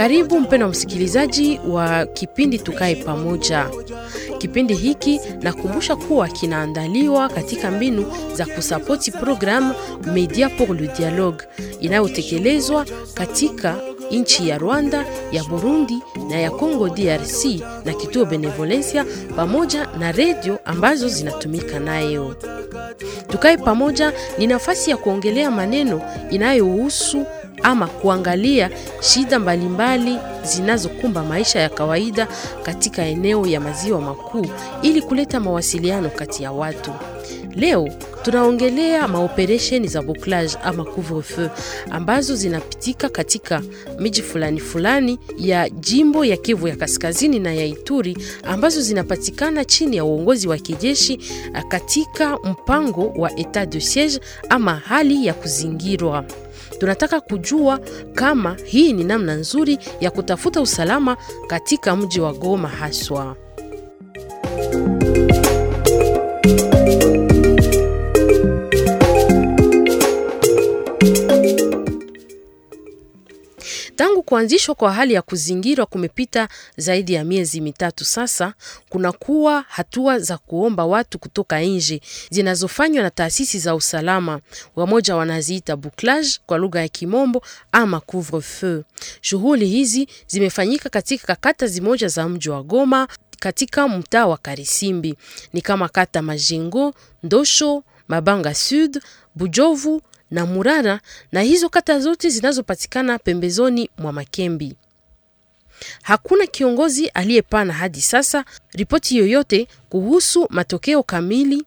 Karibu mpendwa msikilizaji wa kipindi Tukae Pamoja. Kipindi hiki nakumbusha kuwa kinaandaliwa katika mbinu za kusapoti programu Media pour le Dialogue inayotekelezwa katika nchi ya Rwanda, ya Burundi na ya Congo DRC na kituo Benevolencia pamoja na redio ambazo zinatumika nayo. Tukae Pamoja ni nafasi ya kuongelea maneno inayohusu ama kuangalia shida mbalimbali zinazokumba maisha ya kawaida katika eneo ya maziwa makuu ili kuleta mawasiliano kati ya watu. Leo tunaongelea maoperesheni za bouclage ama couvre-feu ambazo zinapitika katika miji fulani fulani ya jimbo ya Kivu ya Kaskazini na ya Ituri ambazo zinapatikana chini ya uongozi wa kijeshi katika mpango wa etat de siege ama hali ya kuzingirwa. Tunataka kujua kama hii ni namna nzuri ya kutafuta usalama katika mji wa Goma haswa. Kuanzishwa kwa hali ya kuzingirwa kumepita zaidi ya miezi mitatu sasa, kunakuwa hatua za kuomba watu kutoka nje zinazofanywa na taasisi za usalama. Wamoja wanaziita bouclage kwa lugha ya Kimombo ama couvre-feu. Shughuli hizi zimefanyika katika kata zimoja za mji wa Goma katika mtaa wa Karisimbi, ni kama kata Majengo, Ndosho, Mabanga Sud, Bujovu na Murara na hizo kata zote zinazopatikana pembezoni mwa Makembi. Hakuna kiongozi aliyepana hadi sasa ripoti yoyote kuhusu matokeo kamili.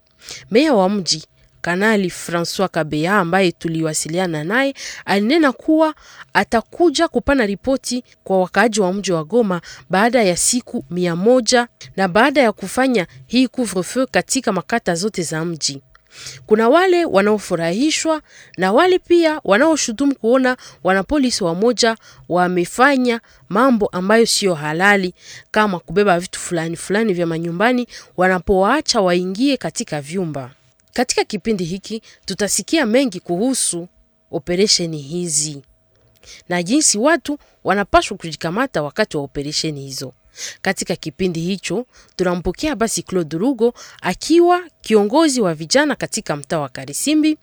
Meya wa mji Kanali Francois Kabea ambaye tuliwasiliana naye alinena kuwa atakuja kupana ripoti kwa wakaaji wa mji wa Goma baada ya siku mia moja na baada ya kufanya hii couvre-feu katika makata zote za mji. Kuna wale wanaofurahishwa na wale pia wanaoshutumu kuona wanapolisi wamoja wamefanya mambo ambayo siyo halali, kama kubeba vitu fulani fulani vya manyumbani wanapowaacha waingie katika vyumba. Katika kipindi hiki tutasikia mengi kuhusu operesheni hizi na jinsi watu wanapaswa kujikamata wakati wa operesheni hizo. Katika kipindi hicho tunampokea basi Claude Rugo akiwa kiongozi wa vijana katika mtaa wa Karisimbi,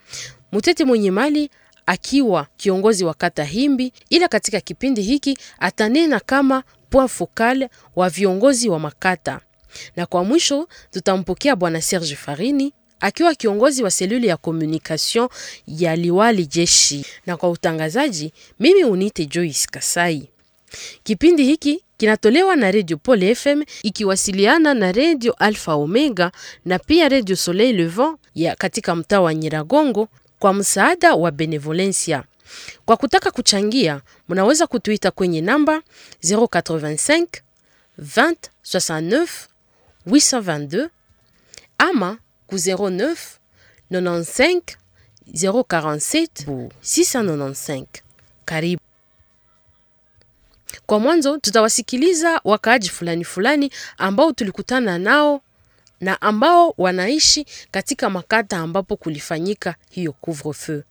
Mutete mwenye mali akiwa kiongozi wa kata Himbi, ila katika kipindi hiki atanena kama point focal wa viongozi wa makata, na kwa mwisho tutampokea bwana Serge Farini akiwa kiongozi wa seluli ya communication ya liwali jeshi, na kwa utangazaji mimi unite Joyce Kasai. Kipindi hiki kinatolewa na Radio Pole FM ikiwasiliana na Radio Alpha Omega na pia Radio Soleil Levant ya katika mtaa wa Nyiragongo kwa msaada wa Benevolencia. Kwa kutaka kuchangia, mnaweza kutuita kwenye namba 085 20 69 822 ama ku 09 95 047 695. Karibu. Kwa mwanzo tutawasikiliza wakaaji fulani fulani ambao tulikutana nao na ambao wanaishi katika makata ambapo kulifanyika hiyo couvre-feu.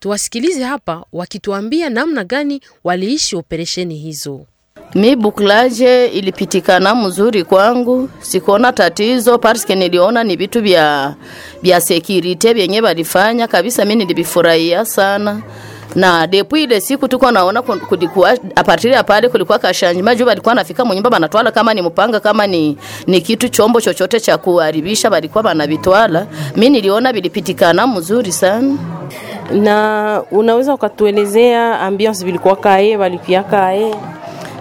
Tuwasikilize hapa wakituambia namna gani waliishi operesheni hizo. Mi buklaje ilipitikana mzuri kwangu, sikuona tatizo parske niliona ni vitu vya vya vyenye walifanya kabisa, mi nilivifurahia sana na depuis ile siku tuko naona kulikuwa apartir ya pale kulikuwa kashanjima juu walikuwa nafika munyumba banatwala kama ni mpanga kama ni, ni kitu chombo chochote cha kuharibisha walikuwa banavitwala. Mi niliona vilipitikana mzuri sana. Na unaweza ukatuelezea ambiance vilikuwa kae walipia kae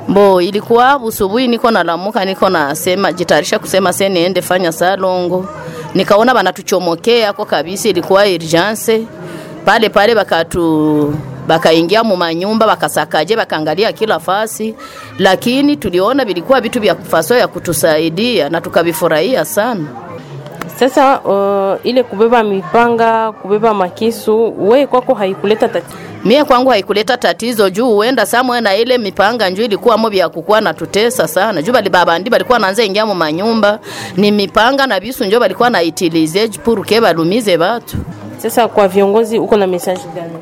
Bo ilikuwa usubuhi, niko nalamuka, niko nasema jitayarisha kusema se niende fanya salongo, nikaona banatuchomokea kwa kabisa, ilikuwa urgence pale pale, bakatu bakaingia mu manyumba bakasakaje, bakaangalia kila fasi, lakini tuliona vilikuwa vitu vya kufaso ya kutusaidia na tukavifurahia sana. Sasa uh, ile kubeba mipanga, kubeba makisu, we kwako haikuleta tatizo? Mie kwangu haikuleta tatizo juu huenda samwe na ile mipanga njuu ilikuwa mo vya kukuwa na tutesa sana juu bali babandi balikuwa naanza ingia mu manyumba ni mipanga na bisu njo balikuwa na itilize pour que balumize batu. Sasa kwa viongozi uko na message gani?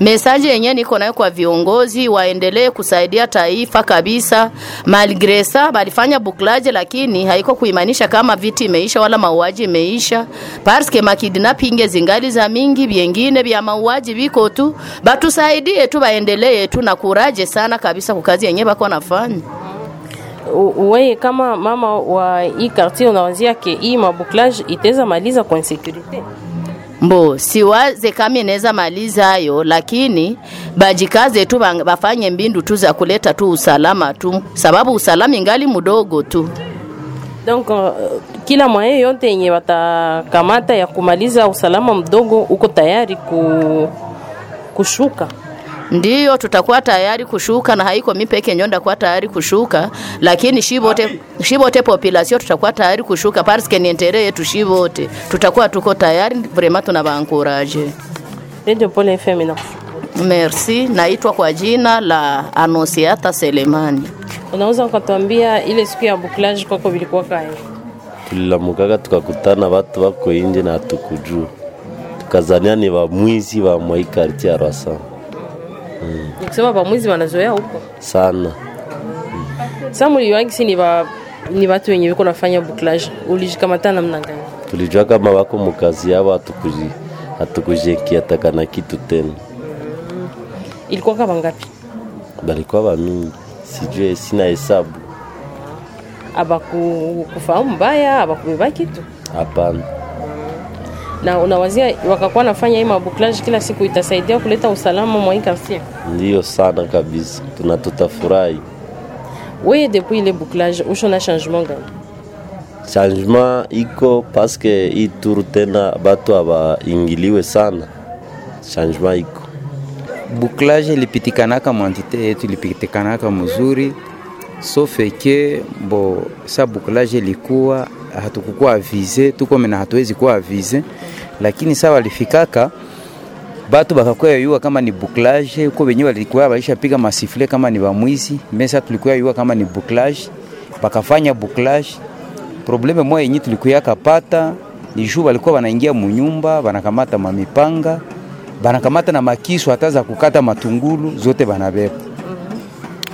Mesaji yenye niko nayo kwa viongozi waendelee kusaidia taifa kabisa. Malgresa balifanya buklaje, lakini haiko kuimanisha kama viti imeisha wala mauaji imeisha, parce makidnapping zingali za mingi, vyengine vya mauaji viko tu. Batusaidie tu, baendelee tu na kuraje sana kabisa kwa kazi yenye bako nafanya. Wewe kama mama wa hii quartier unawazia ke hii mabuklage iteza maliza kwa insecurity? Mbo siwaze kama inaweza maliza hayo, lakini bajikaze tu bafanye mbindu tu za kuleta tu usalama tu, sababu usalama ingali mdogo tu. Donc uh, kila mwaye yote yenye watakamata ya kumaliza usalama mdogo uko tayari ku, kushuka. Ndiyo, tutakuwa tayari kushuka na haiko mi peke nyonda kwa tayari kushuka, lakini shibote shibote population tutakuwa tayari kushuka parce que ni intérêt yetu shibote, tutakuwa tuko tayari vraiment, tunabaencourage. Radio Pole FM inakushukuru. Merci, naitwa kwa jina la Anosiata Selemani. Unaweza ukatuambia ile siku ya bouclage kwako vilikuwa kae? tulilamukaka tukakutana watu wako inje na hatukujua, tukazania ni wamwizi wa mwaika ya Rwasa Nikusema bamwizi wanazoea huko. sana. Sasa mliwagisi ni ba ni watu wenye wiko nafanya bouclage. Ulijikamata namna gani? Tulijua kama wako mukazi yao, hatukuji hatukujenkiataka na kitu tena, Ilikuwa kama ngapi? balikuwa bamingi, sijue sina hesabu. Abakufahamu mbaya, abakubeba kitu. Hapana, Na unawazia wakakuwa nafanya hii mabouclage kila siku itasaidia kuleta usalama mwa hii. Ndiyo sana kabisa, tuna tutafurahi. Wewe depuis ile bouclage ushona changement gani? Changement iko paske hii turu tena batu abaingiliwe sana, changement iko. Bouclage ilipitikanaka mwantite yetu ilipitikanaka mzuri sofeke ke bo sa bouclage ilikuwa hatukukuwa avize tuko mena hatuwezi kuwa avize lakini sa walifikaka batu bakakwea yua kama ni bouclage uko wenyewe walikuwa baisha piga masifle kama ni bamwizi mesa tulikuwa yua kama ni bouclage bakafanya bouclage probleme moya yenye tulikuya kapata ni juu walikuwa wanaingia munyumba wanakamata mamipanga banakamata na makisu hata za kukata matungulu zote banabeba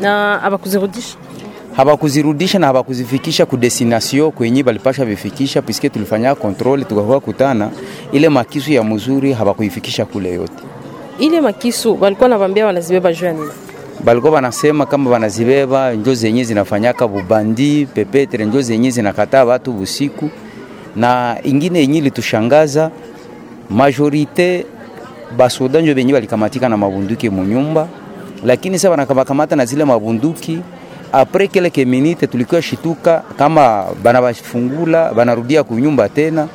Na abakuzirudisha. Habakuzirudisha na habakuzifikisha ku destination kwenye balipasha vifikisha, piske tulifanya kontrole tukakuwa kutana ile makisu ya mzuri habakuifikisha kule yote. Ile makisu walikuwa nabambia wanazibeba juu ya nini? Balikuwa wanasema kama wanazibeba njo zenye zinafanyaka bubandi pepetre, njo zenye zinakataa watu busiku, na ingine yenye ilitushangaza majorite basoda njo benye balikamatika na mabunduki munyumba, lakini sasa banakabakamata na zile mabunduki apres kelke minite tulikuwa shituka kama banabafungula banarudia kunyumba tena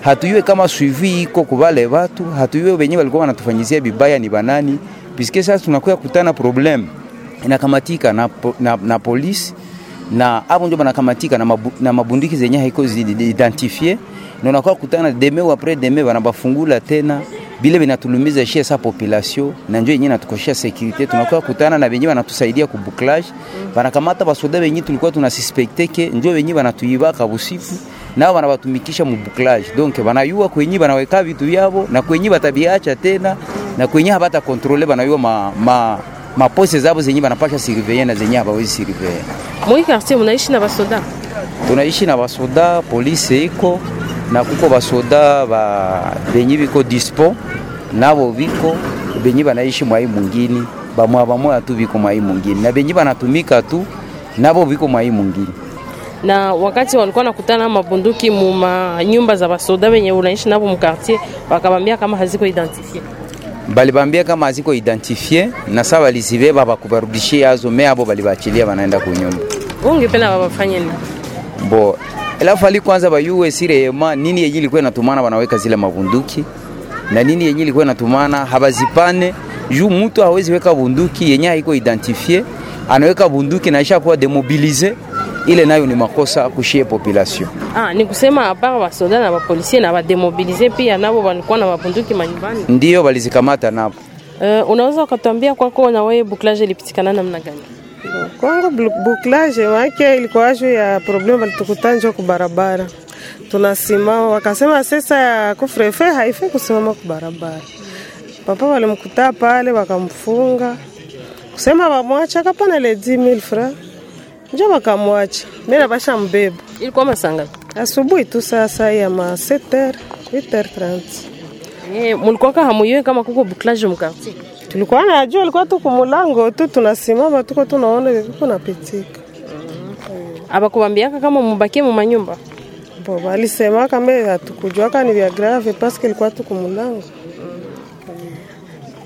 hatuyue kama suivi iko kubale watu hatuyue wenye walikuwa wanatufanyizia bibaya ni banani piske sasa tunakuwa kutana problem inakamatika na, na, na polisi na hapo ndio banakamatika na, mabu, na mabundiki zenye haiko zi- na unakuwa kutana deme ou après deme banabafungula tena bile vinatulumiza shie sa population na njo yenye natukoshia securite tunakuwa kutana na wenyewe wanatusaidia ku bouclage. Wanakamata basoda wenyewe tulikuwa tunasuspekte ke njo wenyewe wanatuiba kabusifu nao wanabatumikisha mu bouclage. Donc wanayua kwenye wanaweka vitu vyabo na kwenye batabiacha tena na kwenye habata kontrole wanayua ma, ma, mapose zabo zenye wanapasha surveiller na zenye hawawezi surveiller. Moi quartier mnaishi na basoda. tunaishi na basoda polisi iko na kuko basoda ba benye biko dispo nabo biko benye banaishi mwai mungini bamwa bamwa tu biko mwai mungini na benye banatumika tu nabo biko mwai mungini Na wakati walikuwa nakutana mabunduki mu nyumba za basoda wenye unaishi nabo mu quartier, wakabambia kama haziko identifie. balibambia kama haziko identifie na saa balizibeba bakubarudishie azo me abo balibachilia banaenda kunyumba ungependa babafanye nini? bo alafu ali kwanza bayuwe sirema nini yenye ilikuwa inatumana wanaweka zile mabunduki na nini yenye ilikuwa inatumana? Habazipane. Juu mtu hawezi weka bunduki yenye haiko identifie anaweka bunduki na isha kuwa demobilize ile nayo ni makosa kushie population. Ah, ni kusema apart wasoda na bapolisie na wademobilize pia nabo walikuwa na mabunduki manyumbani. ndio walizikamata nabo. Uh, unaweza ukatuambia kwako na wewe buklaje ilipitikana namna gani? Kwangu buklaje wake ilikuwa juu ya problem walitukutanjwa kubarabara, tunasimama wakasema sasa ya kufrefe haifai kusimama kubarabara. papa walimkuta pale wakamfunga. Kusema wamwacha kapana le 10000 francs. Njo wakamwacha mi nabasha mbeba. Ilikuwa masanga asubuhi tu sasa ya ma 7h 8h30 eh, mulikuwaka hamuyue kama kuko bouclage mkartier tulikuwa na jua alikuwa tu kumulango tu tunasimama tuko tunaona viko napitika. Abakubambiaka kama mubakie mumanyumba bo kama mbe hatukujuaka ni vya grave paske ilikuwa tu kumulango.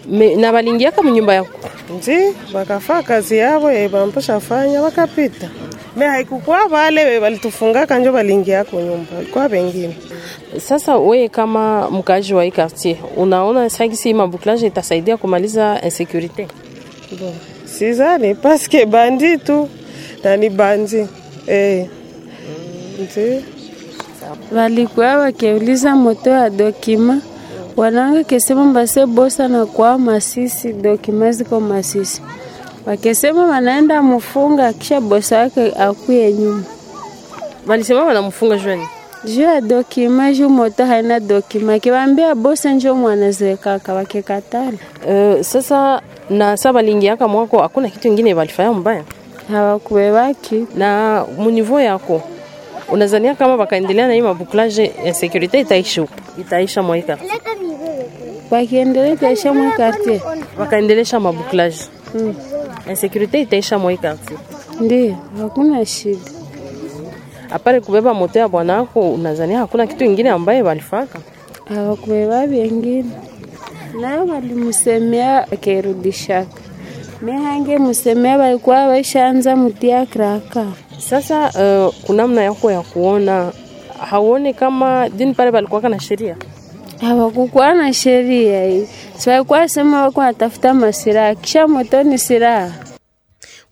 Me- na balingiaka munyumba yako? Nzi bakafaa kazi yavo ye bampasha fanya bakapita me haikukuwa wale walitufungaka njo waliingia kwa nyumba, ilikuwa wengine. sasa wewe kama mkaaji wa hii quartier unaona sagisi mabuklaje itasaidia kumaliza insécurité Bon, sizani paske bandi tu na ni bandi. Eh. nji walikuwa wakiuliza moto ya dokima. Wananga kesema mbase bosa na kwa Masisi, dokima ziko Masisi, wakisema wanaenda mfunga kisha bosa wake akuye nyuma. Walisema wanamfunga jweni juu ya dokima, juu moto haina dokima, kiwambia bosa njo mwanazekaka wakikatala. Uh, sasa na sa balingiaka mwako hakuna kitu ingine walifanya mbaya? Hawakuwewaki na munivo yako unazania kama wakaendelea na hii mabuklaje ya sekurite itaisha huko itaisha mwaika wakiendelea itaisha mwa kartier wakaendelesha mabuklaje? Mm. Insécurité itaisha mwa quartier ndio hakuna shida. apare kubeba moto ya bwanako, unazania hakuna kitu ingine ambaye walifaka? Hawakubeba vyengine, nayo walimsemea akirudishaka. Mehange musemea walikuwa waishaanza mutia kraka. Sasa uh, kuna namna yako ya kuona. Hauone kama dini pale palikuwaka na sheria hawakukuwa na sheria hii, si walikuwa sema wako natafuta masiraha, kisha moto ni siraha.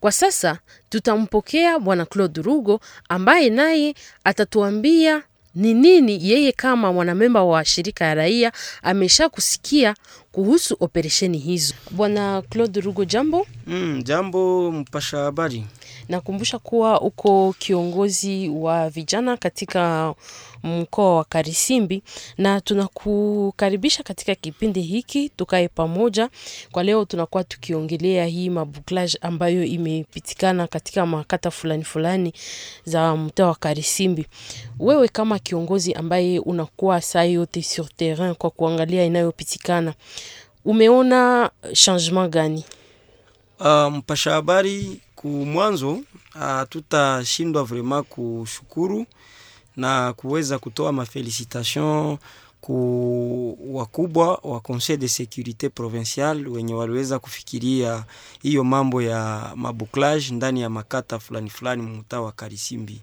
Kwa sasa tutampokea bwana Claude Rugo ambaye naye atatuambia ni nini yeye kama mwanamemba wa shirika ya raia amesha kusikia kuhusu operesheni hizo. Bwana Claude Rugo, jambo. Mm, jambo mpasha habari. Nakumbusha kuwa uko kiongozi wa vijana katika mkoa wa Karisimbi na tunakukaribisha katika kipindi hiki tukae pamoja. Kwa leo tunakuwa tukiongelea hii mabuklage ambayo imepitikana katika makata fulani fulani za mtaa wa Karisimbi. Wewe kama kiongozi ambaye unakuwa saa yote sur terrain kwa kuangalia inayopitikana, umeona changement gani? Uh, mpasha habari ku mwanzo hatutashindwa uh, vraiment kushukuru na kuweza kutoa mafelicitation ku wakubwa wa Conseil de Securite Provincial wenye waliweza kufikiria hiyo mambo ya mabuklage ndani ya makata fulani fulani mtaa wa Karisimbi.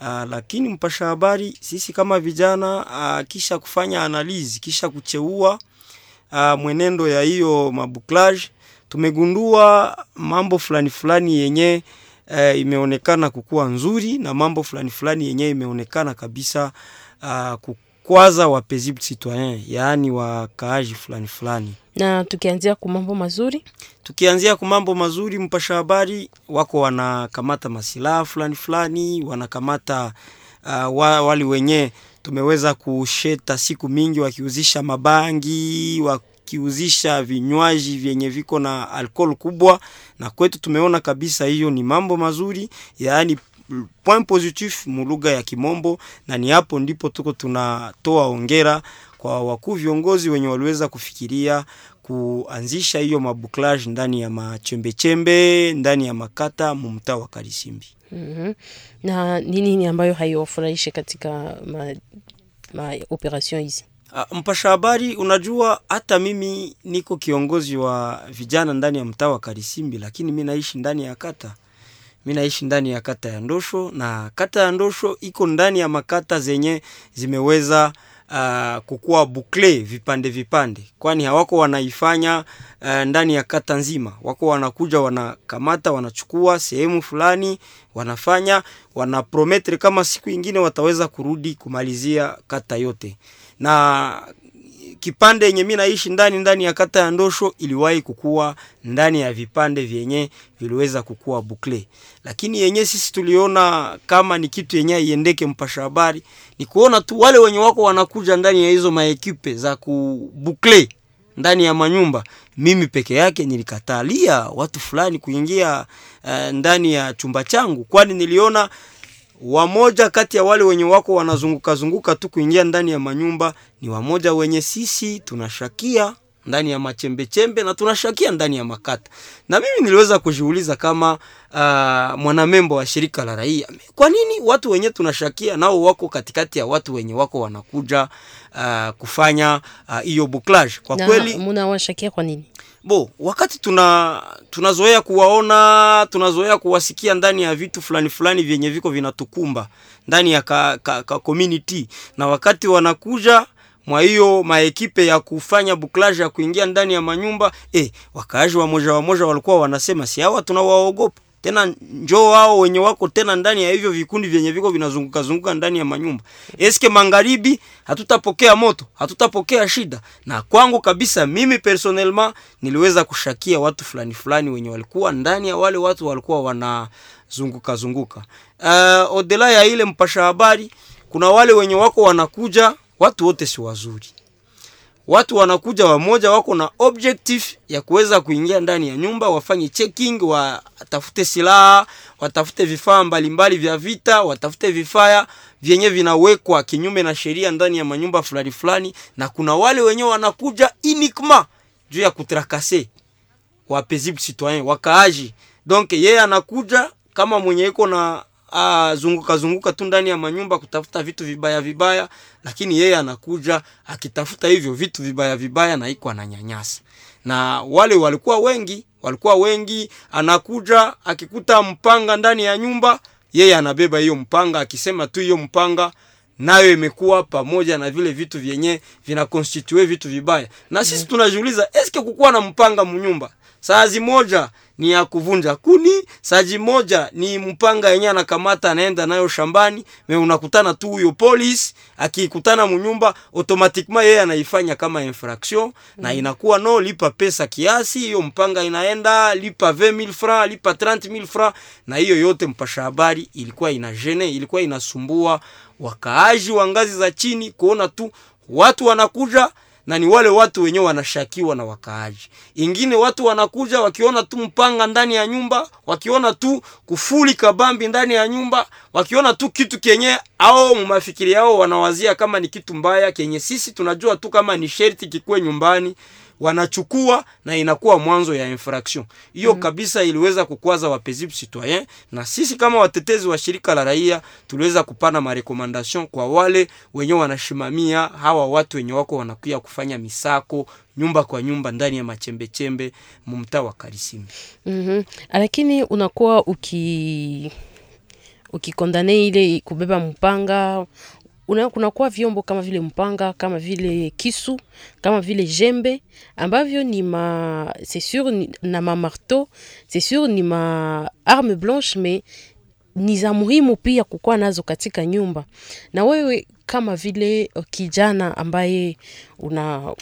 Uh, lakini mpasha habari, sisi kama vijana uh, kisha kufanya analizi kisha kucheua uh, mwenendo ya hiyo mabuklage tumegundua mambo fulani fulani yenye e, imeonekana kukuwa nzuri na mambo fulani fulani yenye imeonekana kabisa uh, kukwaza wa paisible citoyen, yaani wakaaji fulani fulani. Na tukianzia ku mambo mazuri, Tukianzia kwa mambo mazuri, mpasha habari wako wanakamata masilaha fulani fulani, wanakamata uh, wa, wali wenye tumeweza kusheta siku mingi wakiuzisha mabangi wakiuzisha vinywaji vyenye viko na alkohol kubwa, na kwetu tumeona kabisa hiyo ni mambo mazuri, yaani point positif mulugha ya Kimombo, na ni hapo ndipo tuko tunatoa ongera kwa wakuu viongozi wenye waliweza kufikiria kuanzisha hiyo mabuklage ndani ya machembechembe ndani ya makata mumtaa wa Karisimbi. mm-hmm. na ni nini ambayo haiwafurahishe katika ma, ma operation hizi? Uh, mpasha habari, unajua hata mimi niko kiongozi wa vijana ndani ya mtaa wa Karisimbi, lakini mi naishi ndani ya kata. Mi naishi ndani ya kata ya Ndosho na kata ya Ndosho iko ndani ya makata zenye zimeweza uh, kukuwa bukle vipande vipande, kwani hawako wanaifanya uh, ndani ya kata nzima, wako wanakuja wanakamata, wanachukua sehemu fulani, wanafanya wanaprometre kama siku ingine wataweza kurudi kumalizia kata yote na kipande yenye mi naishi ndani ndani ya kata ya Ndosho iliwahi kukua ndani ya vipande vyenye viliweza kukua bukle, lakini yenye sisi tuliona kama ni kitu yenye iendeke, mpasha habari, ni kuona tu wale wenye wako wanakuja ndani ya hizo maekipe za kubukle ndani ya manyumba. Mimi peke yake nilikatalia watu fulani kuingia uh, ndani ya chumba changu, kwani niliona wamoja kati ya wale wenye wako wanazunguka zunguka tu kuingia ndani ya manyumba ni wamoja wenye sisi tunashakia ndani ya machembechembe na tunashakia ndani ya makata. Na mimi niliweza kujiuliza kama uh, mwanamembo wa shirika la raia, kwa nini watu wenye tunashakia nao wako katikati ya watu wenye wako wanakuja uh, kufanya hiyo uh, buklage? Kwa kweli munawashakia kwa nini? Bo wakati tuna tunazoea kuwaona tunazoea kuwasikia ndani ya vitu fulani fulani vyenye viko vinatukumba ndani ya ka, ka, ka community. Na wakati wanakuja mwa hiyo maekipe ya kufanya buklaje ya kuingia ndani ya manyumba eh, wakaaji wa moja wa moja walikuwa wanasema si hawa tunawaogopa tena njoo wao wenye wako tena ndani ya hivyo vikundi vyenye viko vinazunguka zunguka ndani ya manyumba. Eske magharibi hatutapokea moto, hatutapokea shida. Na kwangu kabisa mimi personnellement niliweza kushakia watu fulani fulani wenye walikuwa ndani ya wale watu walikuwa wanazunguka zunguka. Uh, odela ya ile mpasha habari kuna wale wenye wako wanakuja, watu wote si wazuri watu wanakuja wamoja wako na objective ya kuweza kuingia ndani ya nyumba wafanye checking watafute silaha watafute vifaa mbalimbali vya vita watafute vifaa vyenye vinawekwa kinyume na sheria ndani ya manyumba fulani fulani. Na kuna wale wenyewe wanakuja inikma juu ya kutrakase wa paisible citoyen wakaaji. Donc yeye anakuja kama mwenye iko na ah, zunguka zunguka tu ndani ya manyumba kutafuta vitu vibaya vibaya, lakini yeye anakuja akitafuta hivyo vitu vibaya vibaya na iko ananyanyasa. Na wale walikuwa wengi, walikuwa wengi, anakuja akikuta mpanga ndani ya nyumba, yeye anabeba hiyo mpanga akisema tu hiyo mpanga nayo imekuwa pamoja na vile vitu vyenye vinakonstitue vitu vibaya. Na sisi tunajiuliza eske kukuwa na mpanga munyumba Saazi moja ni ya kuvunja kuni, saji moja ni mpanga yenye anakamata anaenda nayo shambani. Me unakutana tu huyo polisi akikutana munyumba, automatiquement yeye anaifanya kama infraction mm. na inakuwa no, lipa pesa kiasi, hiyo mpanga inaenda lipa 20000 francs, lipa 30000 francs, na hiyo yote mpasha habari ilikuwa ina gene, ilikuwa inasumbua wakaaji wa ngazi za chini kuona tu watu wanakuja na ni wale watu wenyewe wanashakiwa na wakaaji. Ingine watu wanakuja wakiona tu mpanga ndani ya nyumba, wakiona tu kufuli kabambi ndani ya nyumba, wakiona tu kitu kenye au mafikiri yao wanawazia kama ni kitu mbaya kenye sisi tunajua tu kama ni sherti kikuwe nyumbani wanachukua na inakuwa mwanzo ya infraction hiyo. mm -hmm. Kabisa iliweza kukwaza wapesible citoyen, na sisi kama watetezi wa shirika la raia tuliweza kupana marekomandation kwa wale wenye wanashimamia hawa watu wenye wako wanakuya kufanya misako nyumba kwa nyumba ndani ya machembechembe mumtaa wa Karisimbi. mm -hmm. Lakini unakuwa uki ukikondane ile kubeba mpanga kunakuwa vyombo kama vile mpanga kama vile kisu kama vile jembe ambavyo ni ma c'est sûr na ma marteau c'est sûr ni ma arme blanche mais ni za muhimu pia kukuwa nazo katika nyumba. Na wewe kama vile kijana ambaye una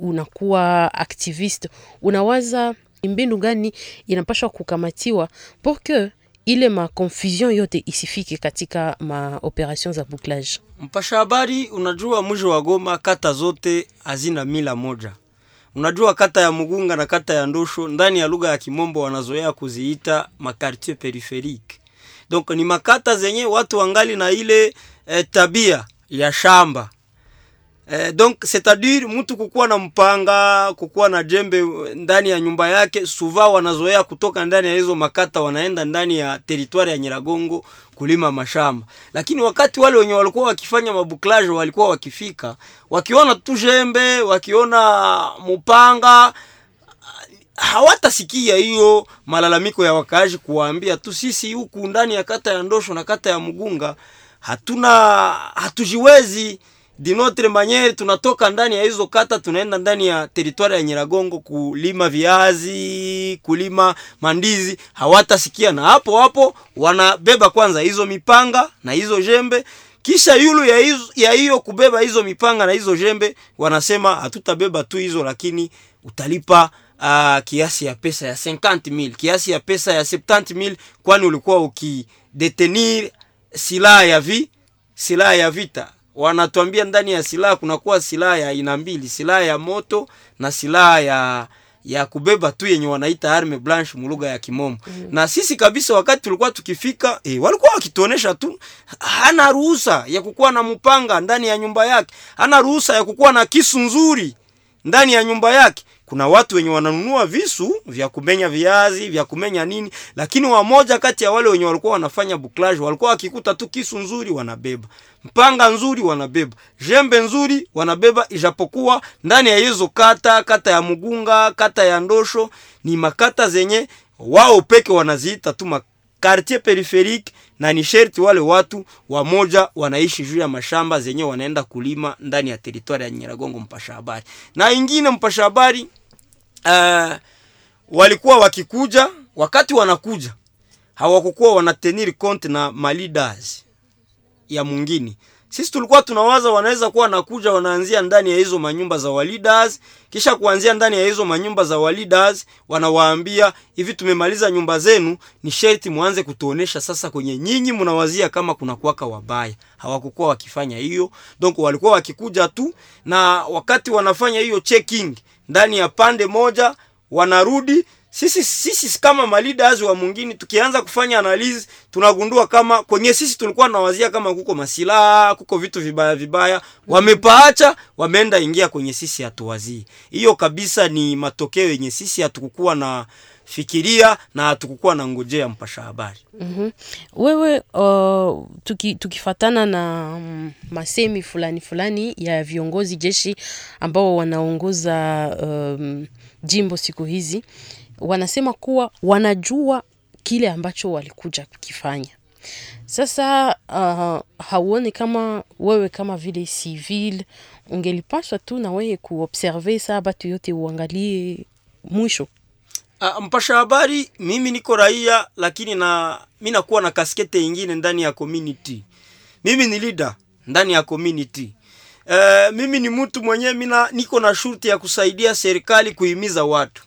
unakuwa activiste, unawaza mbinu gani inapaswa kukamatiwa pour que ile makonfusion yote isifike katika ma operation za bouclage. Mpasha habari, unajua mji wa Goma kata zote hazina mila moja. Unajua kata ya Mugunga na kata ya Ndosho ndani ya lugha ya Kimombo wanazoea kuziita makartier peripherique. Donc ni makata zenye watu wangali na ile eh, tabia ya shamba Eh, donc c'est-à-dire mtu kukuwa na mpanga kukuwa na jembe ndani ya nyumba yake, suva wanazoea kutoka ndani ya hizo makata wanaenda ndani ya teritwari ya Nyiragongo kulima mashamba. Lakini wakati wale wenye walikuwa wakifanya mabuklaje walikuwa wakifika, wakiona tu jembe, wakiona mpanga hawatasikia hiyo malalamiko ya wakaaji, kuwaambia tu sisi huku ndani ya kata ya Ndosho na kata ya Mugunga hatuna hatujiwezi dinotre maniere tunatoka ndani ya hizo kata tunaenda ndani ya teritwari ya Nyiragongo kulima viazi, kulima mandizi, hawatasikia. Na hapo hapo wanabeba kwanza hizo mipanga na hizo jembe, kisha yulu ya hizo ya hiyo kubeba hizo mipanga na hizo jembe, wanasema hatutabeba tu hizo, lakini utalipa uh, kiasi ya pesa ya 50000 kiasi ya pesa ya 70000 kwani ulikuwa ukidetenir silaha ya vi silaha ya vita wanatuambia ndani ya silaha kunakuwa silaha ya aina mbili, silaha ya moto na silaha ya ya kubeba tu yenye wanaita arme blanche mulugha ya kimomo. mm. na sisi kabisa wakati tulikuwa tukifika eh, walikuwa wakituonesha tu hana ruhusa ya kukuwa na mpanga ndani ya nyumba yake hana ruhusa ya kukuwa na kisu nzuri ndani ya nyumba yake kuna watu wenye wananunua visu vya kumenya viazi vya kumenya nini lakini wamoja kati ya wale wenye walikuwa wanafanya buklage walikuwa wakikuta tu kisu nzuri wanabeba. Mpanga nzuri wanabeba. Jembe nzuri wanabeba ijapokuwa ndani ya hizo kata kata ya mugunga kata ya ndosho ni makata zenye wao peke wanaziita tu quartier peripherique na ni sherti wale watu wamoja wanaishi juu ya mashamba zenye wanaenda kulima ndani ya teritwari ya Nyiragongo mpasha habari. Na ingine mpasha habari uh, walikuwa wakikuja wakati wanakuja hawakukuwa wanatenir compte na malidas ya mwingine sisi tulikuwa tunawaza wanaweza kuwa wanakuja wanaanzia ndani ya hizo manyumba za walidas kisha kuanzia ndani ya hizo manyumba za walidas wanawaambia hivi tumemaliza nyumba zenu ni sherti mwanze kutuonesha sasa kwenye nyinyi mnawazia kama kuna kuwaka wabaya. Hawakukuwa wakifanya hiyo. Donc walikuwa wakikuja tu na wakati wanafanya hiyo checking ndani ya pande moja wanarudi sisi sisi kama maleaders wa mwingine tukianza kufanya analysis tunagundua kama kwenye sisi tulikuwa nawazia kama kuko masilaha kuko vitu vibaya vibaya. Wamepaacha wameenda ingia kwenye sisi hatuwazii. Hiyo kabisa ni matokeo yenye sisi hatukukuwa na fikiria na hatukukuwa na ngojea mpasha habari. Mm-hmm. wewe uh, tuki, tukifatana na um, masemi fulani fulani ya viongozi jeshi ambao wanaongoza um, jimbo siku hizi wanasema kuwa wanajua kile ambacho walikuja kukifanya. Sasa uh, hauoni kama wewe kama vile civil ungelipaswa tu na wewe kuobserve saa batu yote uangalie mwisho? Uh, mpasha habari mimi niko raia lakini na mi nakuwa na kaskete ingine ndani ya community. Mimi ni leader ndani ya community. Uh, mimi ni mtu mwenyewe mina niko na shurti ya kusaidia serikali kuhimiza watu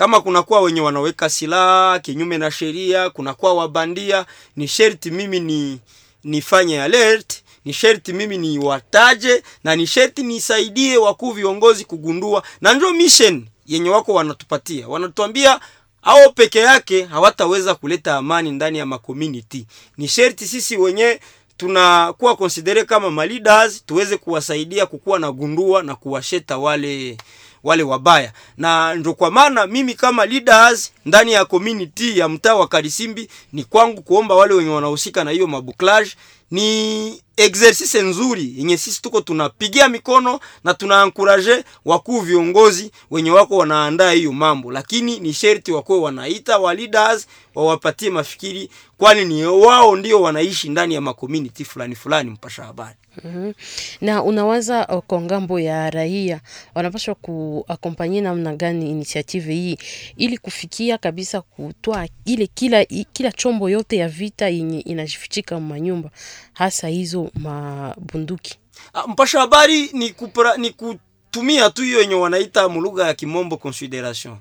kama kunakuwa wenye wanaweka silaha kinyume na sheria kunakuwa wabandia ni sherti mimi ni nifanye alert ni sherti mimi ni wataje na ni sherti nisaidie wakuu viongozi kugundua na ndio mission yenye wako wanatupatia wanatuambia au peke yake hawataweza kuleta amani ndani ya makomuniti. ni sherti sisi wenye tunakuwa konsidere kama maleaders tuweze kuwasaidia kukuwa na gundua na kuwasheta wale wale wabaya. Na ndio kwa maana mimi kama leaders ndani ya community ya mtaa wa Karisimbi ni kwangu kuomba wale wenye wanahusika na hiyo mabuklage ni exercice nzuri yenye sisi tuko tunapigia mikono na tunaankuraje wakuu viongozi wenye wako wanaandaa hiyo mambo. Lakini ni sherti wakuwe wanaita wa leaders wawapatie mafikiri kwani ni wao ndio wanaishi ndani ya makomuniti fulani fulani mpasha habari. Mm-hmm. na unawaza uh, kwa ng'ambo ya raia wanapaswa kuakompanye namna gani initiative hii ili kufikia kabisa kutoa ile kila kila chombo yote ya vita yenye inajifichika manyumba hasa hizo mabunduki. Ah, mpasha habari ni, kupra, ni kutumia tu hiyo yenye wanaita mulugha ya kimombo consideration.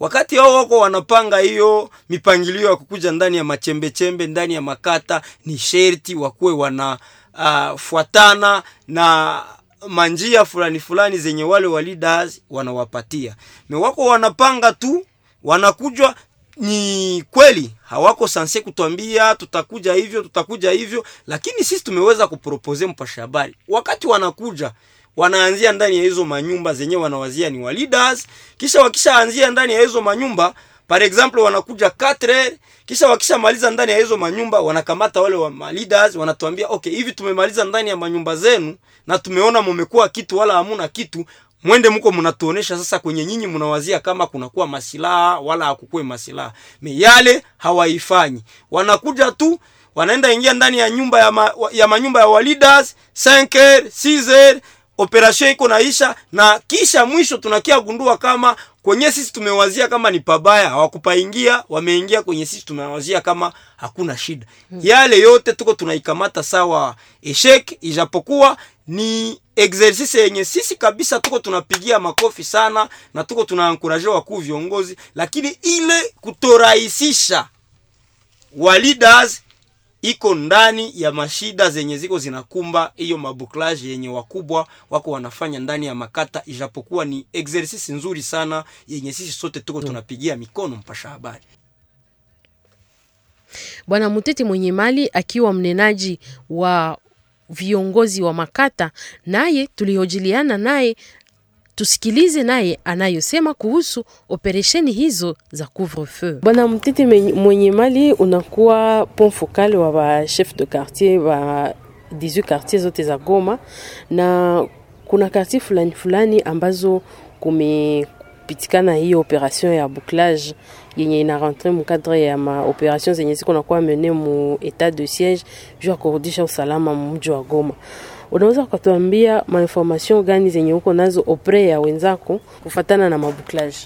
Wakati hao wako wanapanga hiyo mipangilio ya kukuja ndani ya machembechembe ndani ya makata ni sherti wakuwe wanafuatana uh, na manjia fulani fulani zenye wale wa leaders wanawapatia. Me wako wanapanga tu wanakujwa ni kweli hawako sanse kutuambia tutakuja hivyo tutakuja hivyo lakini sisi tumeweza kupropose mpasha habari. Wakati wanakuja wanaanzia ndani ya hizo manyumba zenye wanawazia ni wa leaders kisha wakishaanzia ndani ya hizo manyumba par exemple wanakuja 4 kisha wakishamaliza ndani ya hizo manyumba wanakamata wale wa leaders wanatuambia okay hivi tumemaliza ndani ya manyumba zenu na tumeona mumekuwa kitu wala hamuna kitu mwende mko mnatuonesha sasa kwenye nyinyi mnawazia kama kunakuwa masilaha wala hakukuwe masilaha. Me yale hawaifanyi. Wanakuja tu wanaenda ingia ndani ya nyumba ya, ma, ya manyumba ya walidas 5h 6 operation iko naisha na kisha mwisho tunakia gundua kama kwenye sisi tumewazia kama ni pabaya hawakupaingia wameingia kwenye sisi tumewazia kama hakuna shida. Hmm. yale yote tuko tunaikamata sawa. Eshek ijapokuwa ni exercice yenye sisi kabisa tuko tunapigia makofi sana na tuko tunaankuraje wakuu viongozi lakini ile kutorahisisha wa leaders iko ndani ya mashida zenye ziko zinakumba hiyo mabuklage yenye wakubwa wako wanafanya ndani ya makata, ijapokuwa ni exercise nzuri sana yenye sisi sote tuko tunapigia mikono. Mpasha habari Bwana Mutete mwenye mali akiwa mnenaji wa viongozi wa makata, naye tulihojiliana naye tusikilize naye anayosema kuhusu operesheni hizo za couvre-feu. Bwana Mtiti mwenye mali unakuwa pont focal wa ba chef de quartier wa 18 quartier zote za Goma, na kuna quartier fulani fulani ambazo kumepitikana hiyo operation ya bouclage yenye ina rentre mu cadre ya ma operation zenye ziko nakuwa mene mu etat de siege juu ya kurudisha usalama mji wa Goma. Unaweza ukatuambia mainformation gani zenye uko nazo opre ya wenzako kufatana na mabouclage?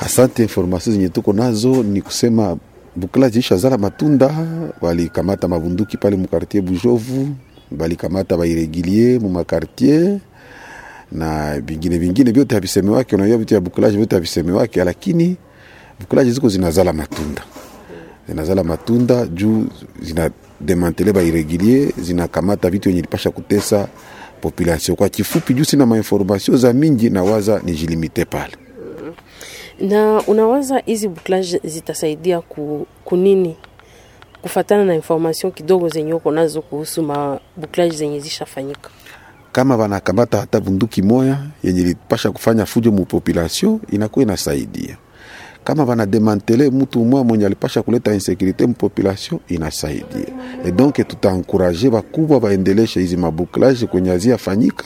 Asante, information zenye tuko nazo ni kusema buklaji ishazala matunda, walikamata mabunduki pale mukartier Bujovu, balikamata bairegilie mumakartier na vingine vingine vyote havisemewake. Unajua vitu ya buklaji vyote havisemewake, lakini buklaji ziko zinazala matunda, zinazala matunda juu zina demantele bairegilie, zinakamata vitu yenye lipasha kutesa population. Kwa kifupi, juu sina mainformation za mingi, nawaza nijilimite pale. na unawaza hizi bouclage zitasaidia ku, kunini kufatana na information kidogo zenye uko nazo kuhusu ma bouclage zenye zishafanyika kama wanakamata hata bunduki moya yenye lipasha kufanya fujo mu population inakuwa inasaidia. Kama wanademantele mtu mmoja mwenye alipasha kuleta insekurite mu population inasaidia. Et donc tutaencourage bakubwa baendeleshe hizi mabuklage kwenye azia fanyika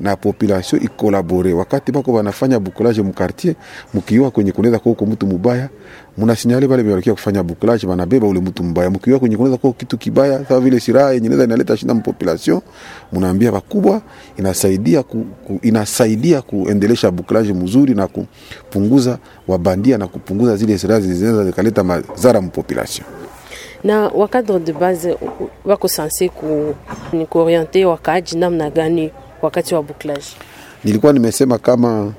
na population ikolabore. Wakati bako banafanya mu quartier, mkiwa kwenye kunaweza kuwa uko mtu mubaya, mnasinyale wale walikia kufanya buklage, wanabeba ule mtu mubaya. Mkiwa kwenye kunaweza kuwa kitu kibaya, sawa vile silaha yenye inaweza inaleta shida mu population, mnaambia bakubwa, inasaidia ku, ku, inasaidia kuendelesha bouclage mzuri na kupunguza wabandia na kupunguza zile silaha zinaweza zikaleta madhara mu population. na wakadre de base wako sanse ku, ni kuoriente wakaaji namna gani wakati wa bouclage. Nilikuwa nimesema kama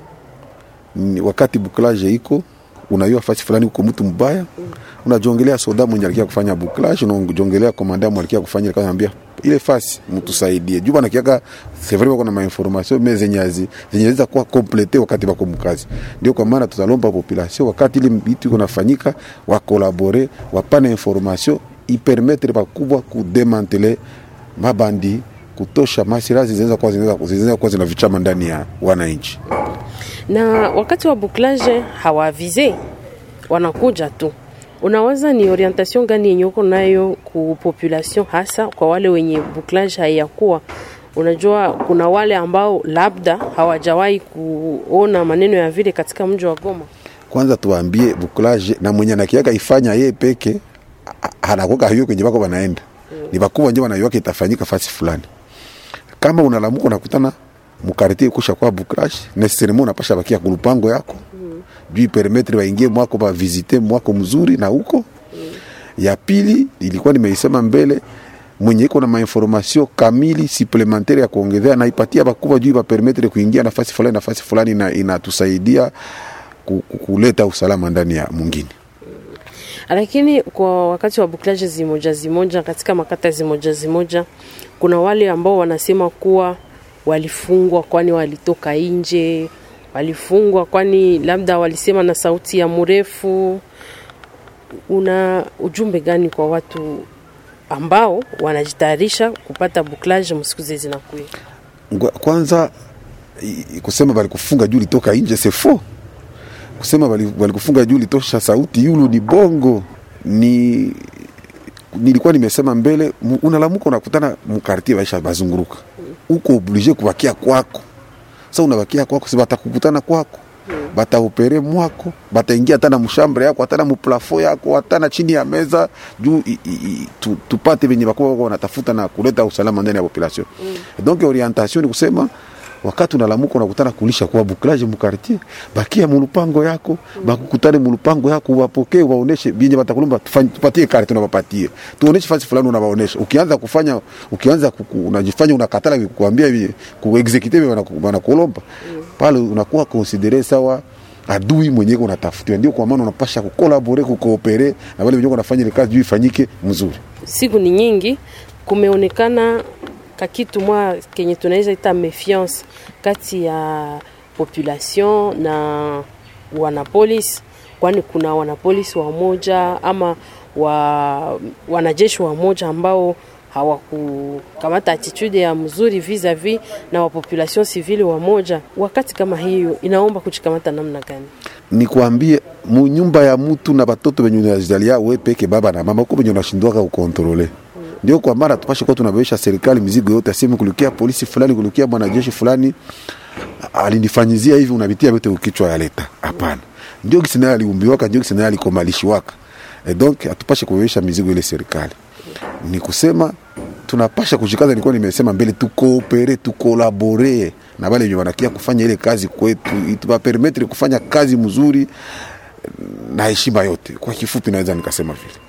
wakati buklage iko unayua fasi fulani uko mtu mbaya unajongelea soda mwenye alikia kufanya buklage unajongelea komanda mwenye alikia kufanya alikuwa anambia ile fasi mtusaidie juu bana kiaka sevri wako na mainformation me zenyazi zenyazi kuwa complete wakati wako mkazi. Ndio kwa maana tutalomba population wakati ile vitu iko nafanyika wa collaborer wapane information ipermettre bakubwa kudemantele mabandi kutosha masirazi zinaweza kuwa zinaweza kuwa zinavichama ndani ya wananchi. na wakati wa bouclage hawavize wanakuja tu. Unawaza ni orientation gani yenye uko nayo ku population hasa kwa wale wenye bouclage haiyakuwa? Unajua kuna wale ambao labda hawajawahi kuona maneno ya vile katika mji wa Goma. Kwanza tuwaambie buklaje na mwenye nakiaka ifanya yeye peke anakoka hiyo kwenye bako banaenda ni bakubwa nje wanaiwaka itafanyika fasi fulani. Kama unalamuka unakutana mukartie kusha kwa bukrash necessairement unapasha bakia kulupango yako. Juu permettre waingie mwako ba visite mwako mzuri na huko. Ya pili ilikuwa nimeisema mbele mwenye iko na mainformasio kamili supplementaire ya kuongezea naipatia bakuba juu bapermetre kuingia nafasi fulani nafasi fulani na inatusaidia ku- ku- kuleta usalama ndani ya mwingine lakini kwa wakati wa buklaje zimoja zimoja katika makata zimoja zimoja kuna wale ambao wanasema kuwa walifungwa kwani walitoka nje walifungwa kwani labda walisema na sauti ya mrefu. Una ujumbe gani kwa watu ambao wanajitayarisha kupata buklaje msiku zinakuya Ngwa- kwanza kusema balikufunga juu litoka nje faux kusema walikufunga juu litosha sauti yulu ni bongo. Ni nilikuwa nimesema mbele mu- unalamuka unakutana mkartie waisha bazunguruka. Uko oblige kubakia kwako. Sa unabakia kwako si batakukutana kwako. Bataopere mwako bataingia hata na mshambre yako hata na muplafo yako hata na chini ya meza. Juu tu, tupate venye bakuwa wanatafuta na kuleta usalama ndani ya population. Donc orientation ni kusema wakati unalamuka unakutana kulisha kwa buklaje mukartier bakia mulupango yako. Bakukutane mulupango yako wapokee waoneshe binye batakulomba tupatie karte tunawapatie. Tuoneshe fasi fulani unawaonesha. Ukianza kufanya ukianza unajifanya unakatala kuambia ku execute wanakulomba pale unakuwa considere sawa adui mwenyewe unatafutiwa. Ndio kwa maana unapasha kukolabore kukoopere na wale wenyewe wanafanya ile kazi juu ifanyike mzuri. Siku ni nyingi kumeonekana kakitu mwa kenye tunaweza ita mefiance kati ya population na wanapolisi, kwani kuna wanapolisi wamoja ama wa, wanajeshi wamoja ambao hawakukamata attitude ya mzuri vis-a-vis na wapopulation civile wamoja. Wakati kama hiyo inaomba kuchikamata namna gani? Nikwambie, munyumba ya mutu na batoto benye unazalia we peke baba na mama uko benye unashindwaka kukontrole ndio kwa mara tupashe kuwa tunabebesha serikali mizigo yote, aseme kulikia polisi fulani, kulikia mwanajeshi fulani alinifanyizia hivi, unabitia vyote ukichwa yaleta. Hapana, ndio kisi naye aliumbiwaka, ndio kisi naye alikomalishiwaka. E donc atupashe kubebesha mizigo ile serikali. Ni kusema tunapasha kushikaza, nilikuwa nimesema mbele, tukoopere tukolabore na wale wenye wanakia kufanya ile kazi kwetu, ituwapermetre kufanya kazi mzuri na heshima yote. Kwa kifupi, naweza nikasema vile.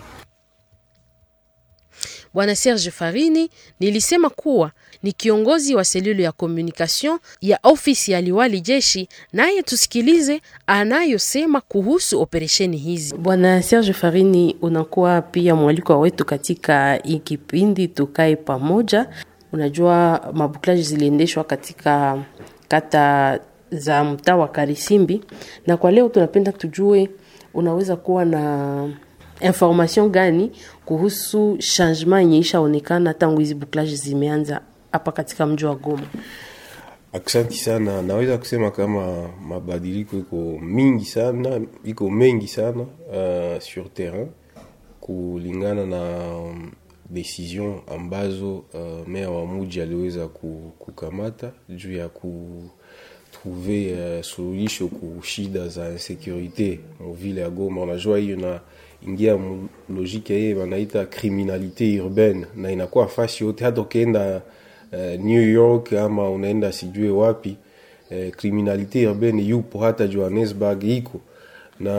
Bwana Serge Farini nilisema kuwa ni kiongozi wa selulu ya communication ya ofisi ya liwali jeshi, naye tusikilize anayosema kuhusu operesheni hizi. Bwana Serge Farini, unakuwa pia mwalikwa wetu katika hii kipindi tukae pamoja. Unajua mabuklaji ziliendeshwa katika kata za mtaa wa Karisimbi, na kwa leo tunapenda tujue unaweza kuwa na information gani kuhusu changement yenye ishaonekana tangu hizi buklaji zimeanza hapa katika mji wa Goma? Aksanti sana. Naweza kusema kama mabadiliko iko mingi sana, iko mengi sana uh, sur terrain kulingana na um, decision ambazo uh, meya wa muji aliweza kukamata juu ya kutruve uh, suluhisho ku shida za insekurite muvile ya Goma. Unajua hiyo na ingia logike yeye wanaita kriminalite urbaine, na inakuwa fasi yote, hata ukienda uh, New York ama unaenda sijue wapi uh, urbaine yupo, hata Johannesburg iko. Na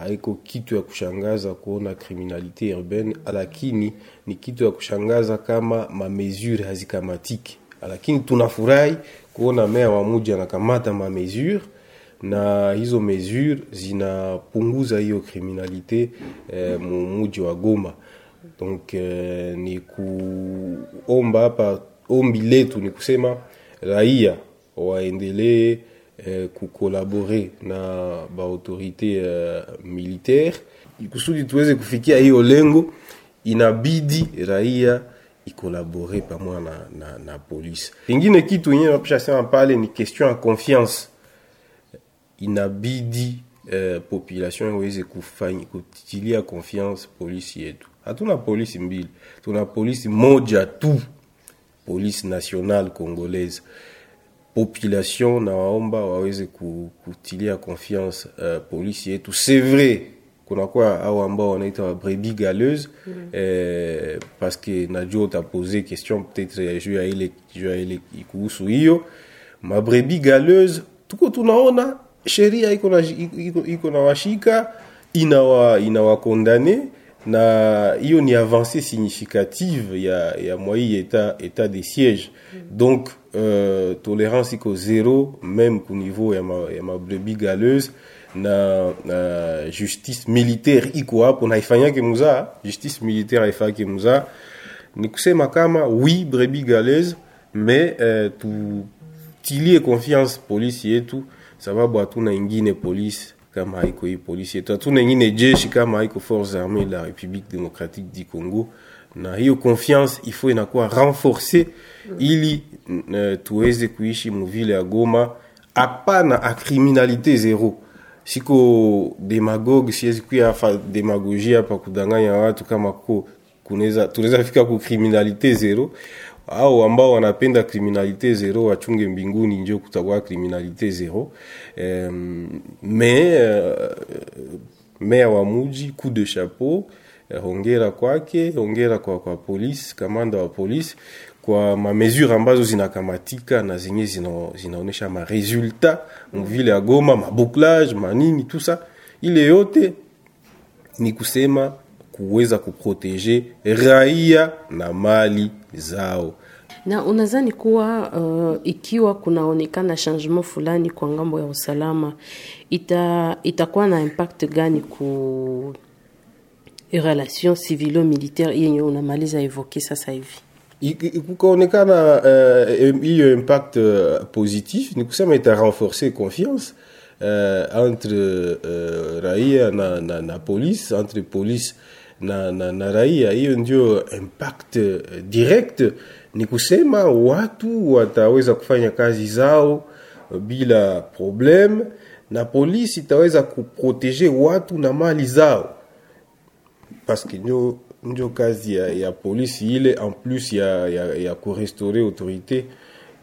haiko uh, kitu ya kushangaza kuona kriminalite urbaine, lakini ni kitu ya kushangaza kama mamesure hazikamatiki, lakini tunafurahi kuona mea wa muji anakamata mamesure na hizo mesure zinapunguza hiyo kriminalite eh, mumuji wa Goma. Donc eh, ni kuomba hapa, ombi letu ni kusema raia waendelee eh, kukolabore na baautorite eh, militaire kusudi tuweze kufikia hiyo lengo, inabidi raia ikolabore pamoja na, na, na polisi. Ingine kitu napisha sema pale ni question ya confiance inabidi eh, population iweze kufanya kutilia confiance polisi yetu. Hatuna polisi mbili, tuna polisi moja tu, polisi nationale congolaise. Population na waomba waweze kutilia confiance uh, polisi yetu. C'est vrai kunakuwa au ambao wanaita wa brebis galeuse mm eh, parce que najua utapose question peut-être juu ya ile kuhusu hiyo ma brebis galeuse, tuko tunaona sheria iko na iko, na washika inawa inawakondane na hiyo ni avancée significative ya ya mwai état état de siège mm. donc euh, tolérance iko zero même ku niveau ya ma, ya mabrebi galeuse na, na justice militaire iko hapo na ifanyake muzaa justice militaire haifanyake muzaa ni kusema kama oui brebi galeuse mais euh, tutilie confiance polisi yetu sababu hatuna ingine polisi kama haiko hii polisi yetu, hatuna ingine jeshi kama haiko force armée la République démocratique du Congo, na hiyo confiance ifo inakuwa renforce ili uh, tuweze kuishi muvile ya Goma, hapana a criminalité zero. Siko demagogue, siwezi kuya hapa demagogia hapa kudanganya watu kama ko kunaweza tunaweza fika ku criminalité zero au ambao wanapenda kriminalite zero wachunge mbinguni, njo kutakuwa kriminalite zero. Um, me uh, meya wa muji coup de chapeau uh, hongera kwake, hongera kwa, kwa polisi, kamanda wa polisi kwa mamesure ambazo zinakamatika na zenye zina, zinaonyesha maresultat mvile ya Goma, mabouclage manini tusa, ile yote ni kusema kuweza kuprotege raia na mali zao. Na unadhani kuwa uh, ikiwa kunaonekana changement fulani kwa ngambo ya usalama ita, itakuwa na impact gani ku relation civilo militaire yenye unamaliza evoke sasa hivi? kukaonekana hiyo uh, impact uh, positif ni kusema ita renforcer confiance uh, entre uh, raia na, na, na police entre police na, na, na raia hiyo ndio impact uh, direct ni kusema watu wataweza kufanya kazi zao bila problem na polisi itaweza kuprotege watu na mali zao paske ndio ndio kazi ya, ya polisi ile en plus ya, ya, ya kurestore autorité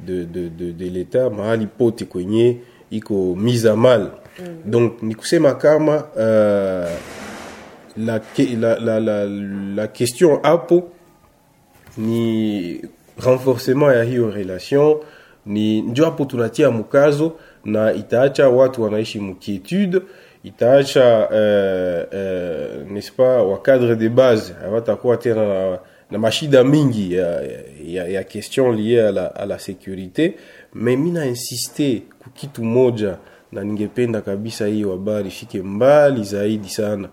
de, de, de, de l'etat mahali pote kwenye iko mise a mal mm. donc ni kusema kama uh, la, la, la, la, question hapo ni renforcement ya hiyo relation ni ndio hapo tunatia mkazo na itaacha watu wanaishi mkietude itaacha uh, uh, n'est-ce pas wa cadre de base hawatakuwa tena na, na mashida mingi ya, ya, ya question liée à la, à la sécurité. Mais mina insiste kukitu moja na ningependa kabisa hiyo habari ifike mbali zaidi sana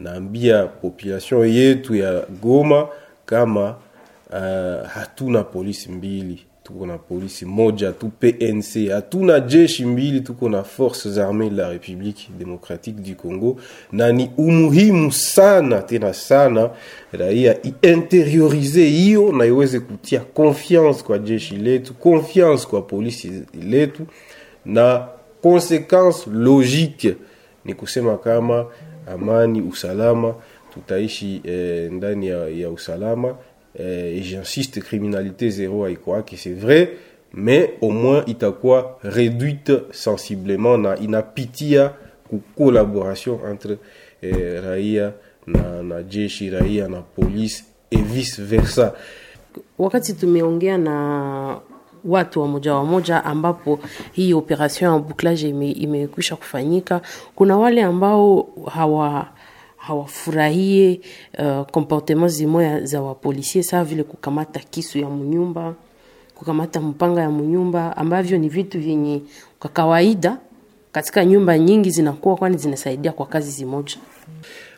naambia population yetu ya Goma kama uh, hatuna polisi mbili tuko na polisi moja tu PNC, hatuna jeshi mbili, tuko na forces armées de la République démocratique du Congo, na ni umuhimu sana tena sana raia iinteriorize hiyo na iweze kutia confiance kwa jeshi letu, confiance kwa polisi letu, na consequence logique ni kusema kama amani, usalama, tutaishi eh, ndani ya, usalama euh, et j'insiste, criminalité zéro haikuwake, c'est vrai, mais au moins itakuwa réduite sensiblement na inapitia ku collaboration entre eh, raia na, na jeshi na polisi et vice versa. Wakati tumeongea na watu wa moja wa moja ambapo hii operation ya bouclage imekwisha ime kufanyika, kuna wale ambao hawa hawafurahie uh, zimoya za wapolisie sawa vile kukamata kisu ya mnyumba kukamata mpanga ya munyumba, ambavyo ni vitu vyenye kwa kawaida katika nyumba nyingi zinakuwa, kwani zinasaidia kwa kazi zimoja.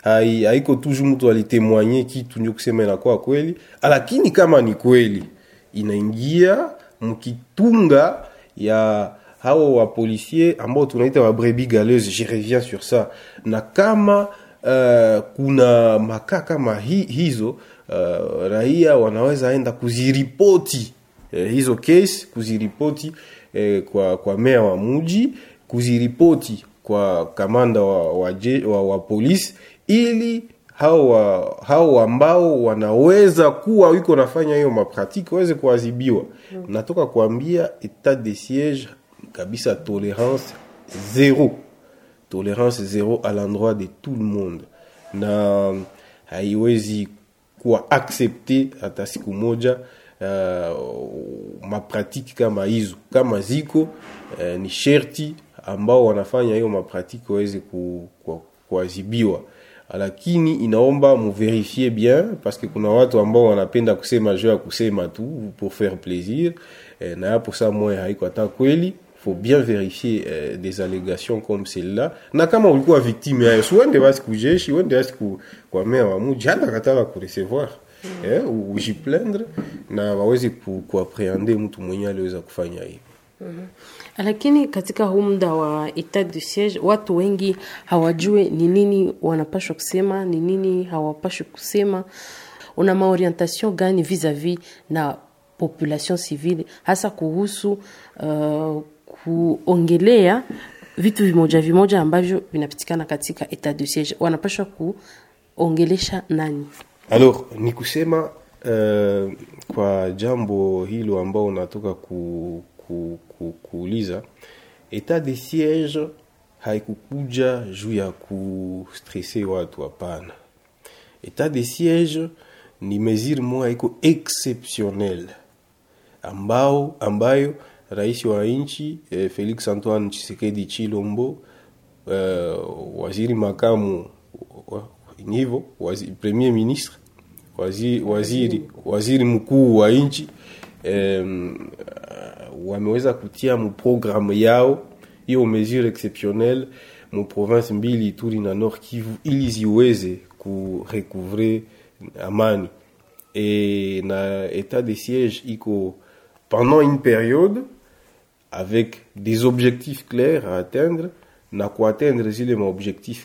Hai, haiko toujours mtu alitemwanye kitu ndio kusema inakuwa kweli, lakini kama ni kweli inaingia mkitunga ya hao wapolisier ambao tunaita wabrebi galeuse. Je reviens sur ça, na kama uh, kuna makaa kama hi, hizo uh, raia wanaweza enda kuziripoti uh, hizo case kuziripoti uh, kwa, kwa mea wa muji kuziripoti kwa kamanda wa, wa, wa, wa polisi ili hao ambao wanaweza kuwa wiko nafanya hiyo mapratiki waweze kuadhibiwa. Mm. Natoka kuambia etat de siege kabisa, tolerance zero tolérance zero à l'endroit de tout le monde na haiwezi kuwa accepte hata siku moja uh, mapratiki kama hizo kama ziko uh, ni sherti ambao wanafanya hiyo mapratiki waweze kuadhibiwa ku, ku, lakini inaomba muverifie bien parce que kuna watu ambao wanapenda kusema juu ya kusema tu pour faire plaisir. Eh, na hapo saa moya haiko hata kweli. Faut bien vérifier euh, des allégations comme celle-là. Na kama ulikuwa victime yayo siwende basi kujeshi wende basi ku, kwa mea wa muji hata katala kurecevoir mm. eh, ujiplendre na waweze ku, kuaprehende mtu mwenye aliweza kufanya hivi. Mm-hmm. Lakini katika huu muda wa etat du siege watu wengi hawajue ni nini wanapashwa kusema, ni nini hawapashwi kusema. Una maorientation gani vis-a-vis na population civile hasa kuhusu uh, kuongelea vitu vimoja vimoja ambavyo vinapitikana katika etat de siege, wanapashwa kuongelesha nani? Alors ni kusema uh, kwa jambo hilo ambao unatoka ku, ku, ku, kuuliza, etat de siege haikukuja juu ya kustresse watu, hapana. Etat de siege ni mesure moja iko exceptionnel ambao ambayo rais wa nchi eh, Felix Antoine Tshisekedi Chilombo eh, waziri makamu hivyo wazi, premier ministre waziri, waziri, waziri mkuu wa nchi um, wameweza kutia muprogramu yao hiyo mesure exceptionnelle mu province mbili Ituri na Nord Kivu ili ziweze kurecouvrer amani. Et na état de siège iko pendant une période avec des objectifs clairs à atteindre. Na zile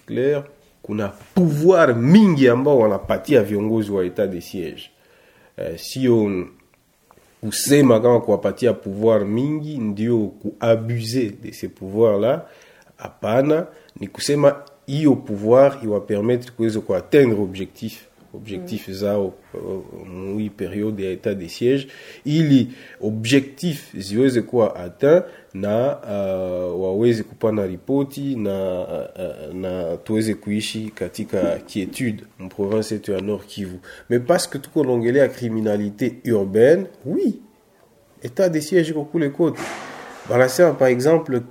clair kuna pouvoir mingi ambao wanapatia viongozi wa état de siège. Uh, sio kusema kama kuwapatia pouvoir mingi ndio kuabuse de ces pouvoir là hapana. Ni kusema hiyo pouvoir iwapermettre kuweza kuatteindre objectif objectif zao mui periode ya etat de siege ili objectif ziweze kuwa atteint na uh, waweze kupana ripoti na, uh, na tuweze kuishi katika quietude mprovince yetu ya Nord Kivu. Mais parce que tuko naongelea criminalité urbaine oui etat de siege iko kule kote. Banasema par exemple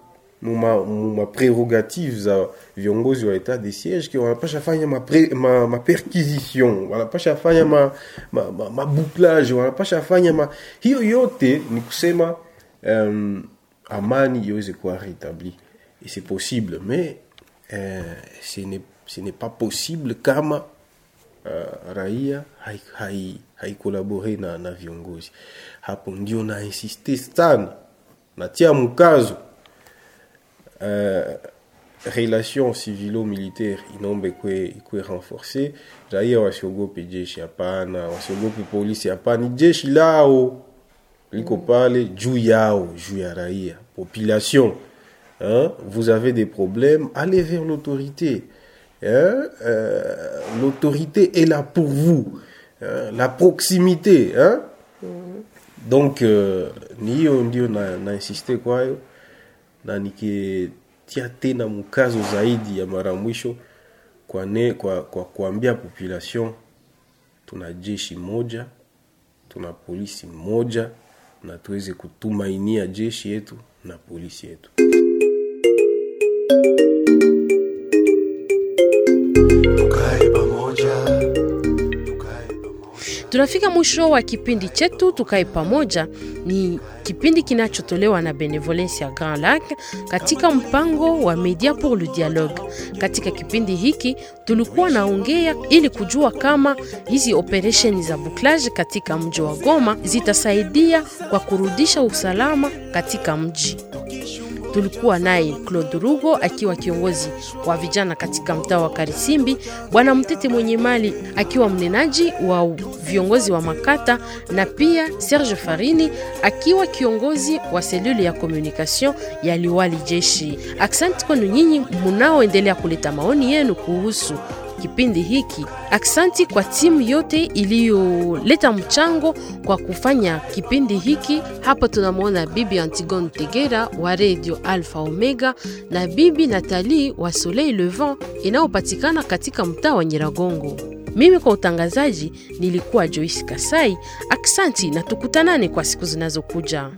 muma, muma prerogative za viongozi wa etat de siege wanapasha fanya maperquisition ma, ma wanapasha fanya mabouclage ma, ma wanapasha fanya ma... hiyo yote ni kusema um, amani iweze kuwa rétabli. Et c'est possible mais euh, ce n'est ce n'est pas possible kama uh, raia haikolabore hai, hai na, na viongozi. Hapo ndio na insiste sana. Natia mkazo relation civilo-militaire inombe ikwe, renforce raia wasiogope jeshi hapana wasiogope polisi hapana jeshi lao liko pale juu yao juu ya raia population hein? vous avez des problèmes allez vers l'autorité hein? euh, l'autorité est là pour vous hein? la proximité hein? donc uh, ni hiyo ndio na, na insiste kwayo na nikitia tena mkazo zaidi ya mara mwisho kwa, ne, kwa, kwa kuambia population tuna jeshi moja tuna polisi moja na tuweze kutumainia jeshi yetu na polisi yetu tunafika mwisho wa kipindi chetu tukae pamoja. Ni kipindi kinachotolewa na benevolence ya grand lac katika mpango wa media pour le dialogue. Katika kipindi hiki tulikuwa naongea ili kujua kama hizi operesheni za bouclage katika mji wa goma zitasaidia kwa kurudisha usalama katika mji tulikuwa naye Claude Rugo akiwa kiongozi wa vijana katika mtaa wa Karisimbi, bwana Mtete mwenye mali akiwa mnenaji wa viongozi wa makata, na pia Serge Farini akiwa kiongozi wa selule ya communication ya liwali jeshi. Aksanti kwenu nyinyi munaoendelea kuleta maoni yenu kuhusu kipindi hiki. Aksanti kwa timu yote iliyoleta mchango kwa kufanya kipindi hiki. Hapa tunamwona bibi Antigone Tegera wa Radio Alpha Omega na bibi Nathalie wa Soleil Levant inayopatikana katika mtaa wa Nyiragongo. Mimi kwa utangazaji nilikuwa Joyce Kasai. Aksanti na tukutanane kwa siku zinazokuja.